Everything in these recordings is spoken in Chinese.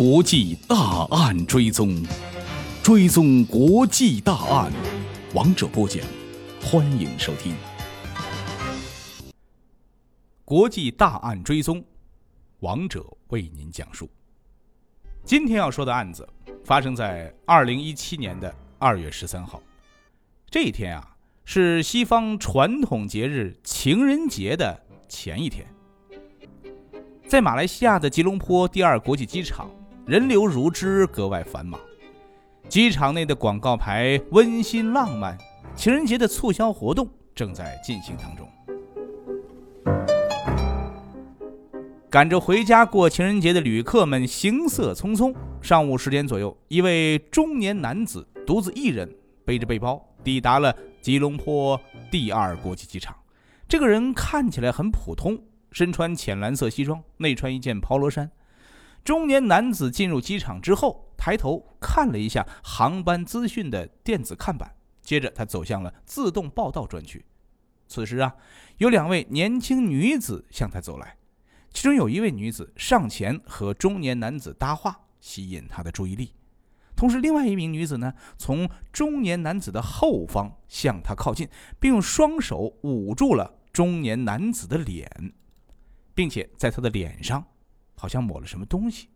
国际大案追踪，追踪国际大案，王者播讲，欢迎收听。国际大案追踪，王者为您讲述。今天要说的案子发生在二零一七年的二月十三号，这一天啊，是西方传统节日情人节的前一天。在马来西亚的吉隆坡第二国际机场，人流如织，格外繁忙。机场内的广告牌温馨浪漫，情人节的促销活动正在进行当中。赶着回家过情人节的旅客们行色匆匆。上午十点左右，一位中年男子独自一人背着背包抵达了吉隆坡第二国际机场。这个人看起来很普通。身穿浅蓝色西装，内穿一件 polo 衫。中年男子进入机场之后，抬头看了一下航班资讯的电子看板，接着他走向了自动报到专区。此时啊，有两位年轻女子向他走来，其中有一位女子上前和中年男子搭话，吸引他的注意力。同时，另外一名女子呢，从中年男子的后方向他靠近，并用双手捂住了中年男子的脸。并且在他的脸上，好像抹了什么东西。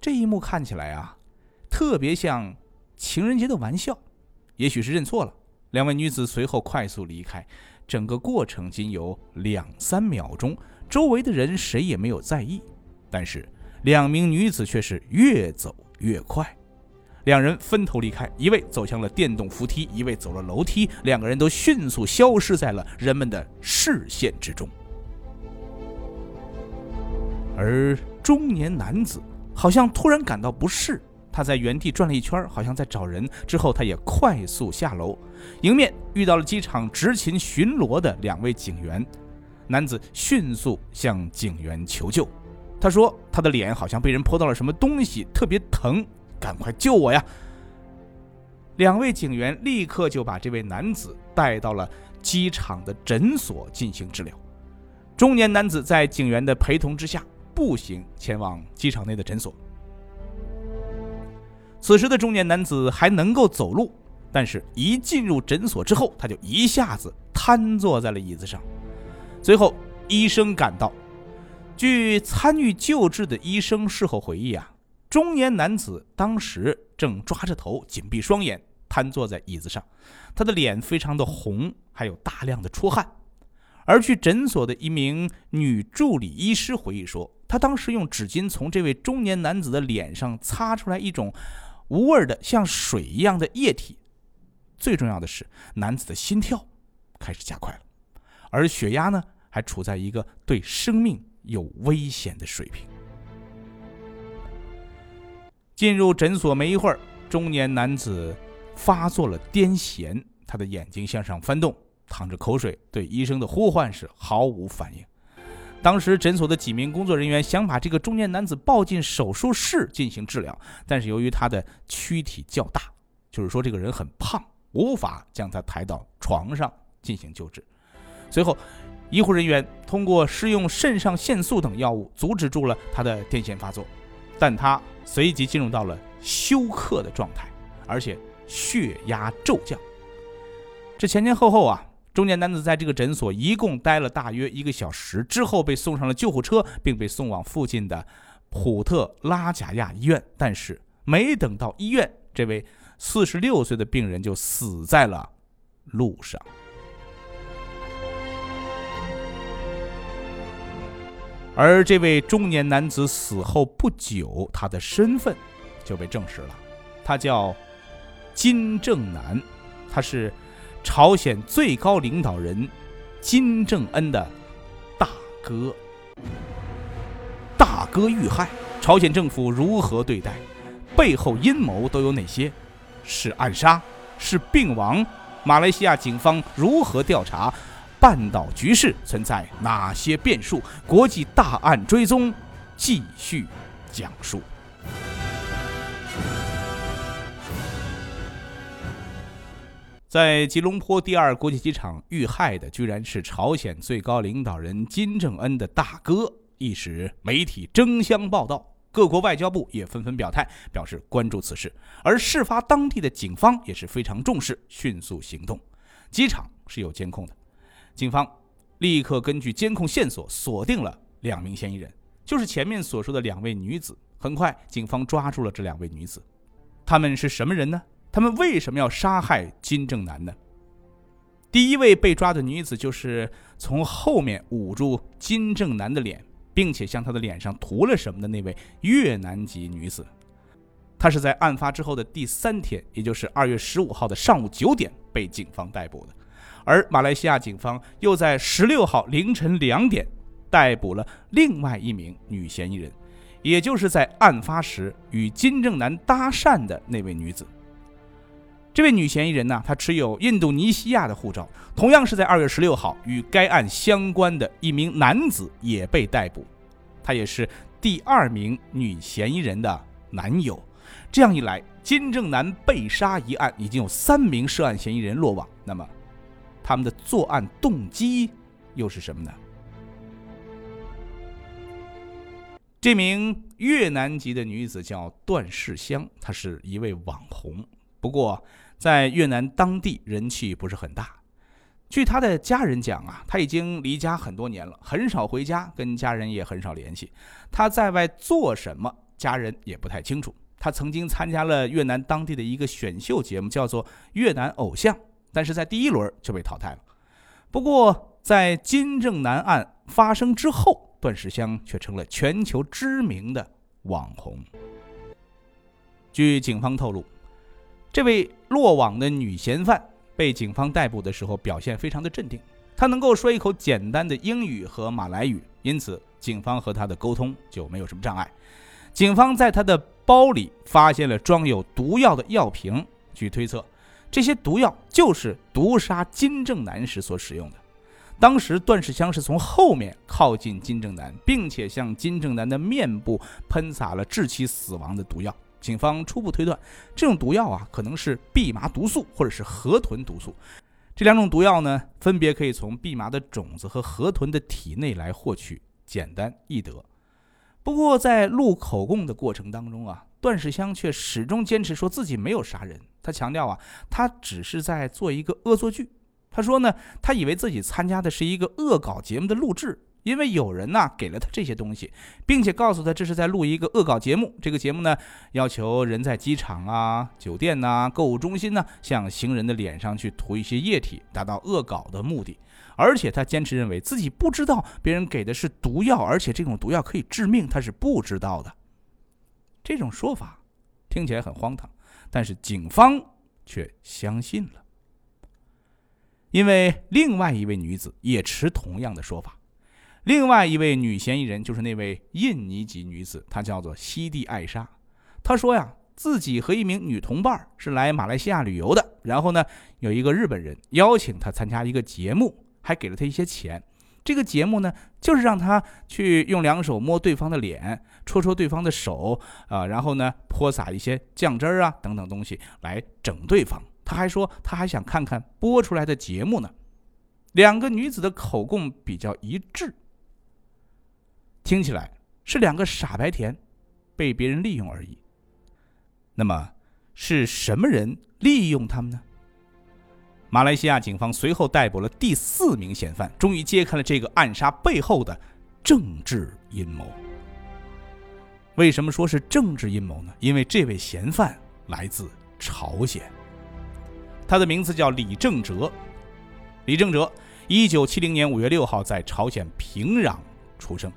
这一幕看起来啊，特别像情人节的玩笑。也许是认错了，两位女子随后快速离开。整个过程仅有两三秒钟，周围的人谁也没有在意。但是两名女子却是越走越快，两人分头离开，一位走向了电动扶梯，一位走了楼梯，两个人都迅速消失在了人们的视线之中。而中年男子好像突然感到不适，他在原地转了一圈，好像在找人。之后，他也快速下楼，迎面遇到了机场执勤巡逻的两位警员。男子迅速向警员求救，他说：“他的脸好像被人泼到了什么东西，特别疼，赶快救我呀！”两位警员立刻就把这位男子带到了机场的诊所进行治疗。中年男子在警员的陪同之下。步行前往机场内的诊所。此时的中年男子还能够走路，但是一进入诊所之后，他就一下子瘫坐在了椅子上。随后，医生赶到。据参与救治的医生事后回忆啊，中年男子当时正抓着头，紧闭双眼，瘫坐在椅子上，他的脸非常的红，还有大量的出汗。而去诊所的一名女助理医师回忆说。他当时用纸巾从这位中年男子的脸上擦出来一种无味的像水一样的液体。最重要的是，男子的心跳开始加快了，而血压呢还处在一个对生命有危险的水平。进入诊所没一会儿，中年男子发作了癫痫，他的眼睛向上翻动，淌着口水，对医生的呼唤是毫无反应。当时诊所的几名工作人员想把这个中年男子抱进手术室进行治疗，但是由于他的躯体较大，就是说这个人很胖，无法将他抬到床上进行救治。随后，医护人员通过施用肾上腺素等药物阻止住了他的癫痫发作，但他随即进入到了休克的状态，而且血压骤降。这前前后后啊。中年男子在这个诊所一共待了大约一个小时，之后被送上了救护车，并被送往附近的普特拉贾亚医院。但是没等到医院，这位四十六岁的病人就死在了路上。而这位中年男子死后不久，他的身份就被证实了，他叫金正男，他是。朝鲜最高领导人金正恩的大哥，大哥遇害，朝鲜政府如何对待？背后阴谋都有哪些？是暗杀？是病亡？马来西亚警方如何调查？半岛局势存在哪些变数？国际大案追踪继续讲述。在吉隆坡第二国际机场遇害的，居然是朝鲜最高领导人金正恩的大哥，一时媒体争相报道，各国外交部也纷纷表态，表示关注此事。而事发当地的警方也是非常重视，迅速行动。机场是有监控的，警方立刻根据监控线索锁定了两名嫌疑人，就是前面所说的两位女子。很快，警方抓住了这两位女子。她们是什么人呢？他们为什么要杀害金正男呢？第一位被抓的女子就是从后面捂住金正男的脸，并且向他的脸上涂了什么的那位越南籍女子。她是在案发之后的第三天，也就是二月十五号的上午九点被警方逮捕的。而马来西亚警方又在十六号凌晨两点逮捕了另外一名女嫌疑人，也就是在案发时与金正男搭讪的那位女子。这位女嫌疑人呢，她持有印度尼西亚的护照，同样是在二月十六号与该案相关的一名男子也被逮捕，他也是第二名女嫌疑人的男友。这样一来，金正男被杀一案已经有三名涉案嫌疑人落网。那么，他们的作案动机又是什么呢？这名越南籍的女子叫段世香，她是一位网红，不过。在越南当地人气不是很大。据他的家人讲啊，他已经离家很多年了，很少回家，跟家人也很少联系。他在外做什么，家人也不太清楚。他曾经参加了越南当地的一个选秀节目，叫做《越南偶像》，但是在第一轮就被淘汰了。不过，在金正男案发生之后，段世香却成了全球知名的网红。据警方透露。这位落网的女嫌犯被警方逮捕的时候，表现非常的镇定。她能够说一口简单的英语和马来语，因此警方和她的沟通就没有什么障碍。警方在她的包里发现了装有毒药的药瓶，据推测，这些毒药就是毒杀金正男时所使用的。当时段世香是从后面靠近金正男，并且向金正男的面部喷洒了致其死亡的毒药。警方初步推断，这种毒药啊，可能是蓖麻毒素或者是河豚毒素。这两种毒药呢，分别可以从蓖麻的种子和河豚的体内来获取，简单易得。不过在录口供的过程当中啊，段世香却始终坚持说自己没有杀人。他强调啊，他只是在做一个恶作剧。他说呢，他以为自己参加的是一个恶搞节目的录制。因为有人呢给了他这些东西，并且告诉他这是在录一个恶搞节目。这个节目呢要求人在机场啊、酒店呐、购物中心呢，向行人的脸上去涂一些液体，达到恶搞的目的。而且他坚持认为自己不知道别人给的是毒药，而且这种毒药可以致命，他是不知道的。这种说法听起来很荒唐，但是警方却相信了，因为另外一位女子也持同样的说法。另外一位女嫌疑人就是那位印尼籍女子，她叫做西蒂艾莎。她说呀，自己和一名女同伴是来马来西亚旅游的，然后呢，有一个日本人邀请她参加一个节目，还给了她一些钱。这个节目呢，就是让她去用两手摸对方的脸，戳戳对方的手，啊，然后呢，泼洒一些酱汁儿啊等等东西来整对方。她还说，她还想看看播出来的节目呢。两个女子的口供比较一致。听起来是两个傻白甜，被别人利用而已。那么是什么人利用他们呢？马来西亚警方随后逮捕了第四名嫌犯，终于揭开了这个暗杀背后的政治阴谋。为什么说是政治阴谋呢？因为这位嫌犯来自朝鲜，他的名字叫李正哲。李正哲，一九七零年五月六号在朝鲜平壤出生。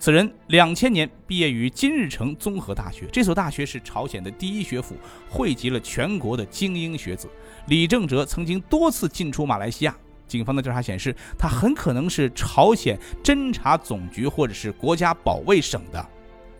此人两千年毕业于金日成综合大学，这所大学是朝鲜的第一学府，汇集了全国的精英学子。李正哲曾经多次进出马来西亚，警方的调查显示，他很可能是朝鲜侦察总局或者是国家保卫省的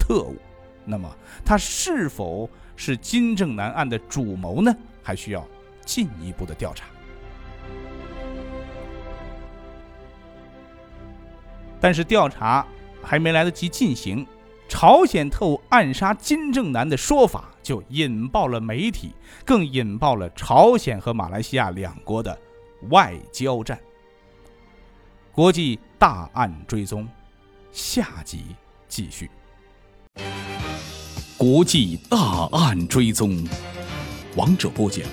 特务。那么，他是否是金正男案的主谋呢？还需要进一步的调查。但是调查。还没来得及进行，朝鲜特务暗杀金正男的说法就引爆了媒体，更引爆了朝鲜和马来西亚两国的外交战。国际大案追踪，下集继续。国际大案追踪，王者播讲。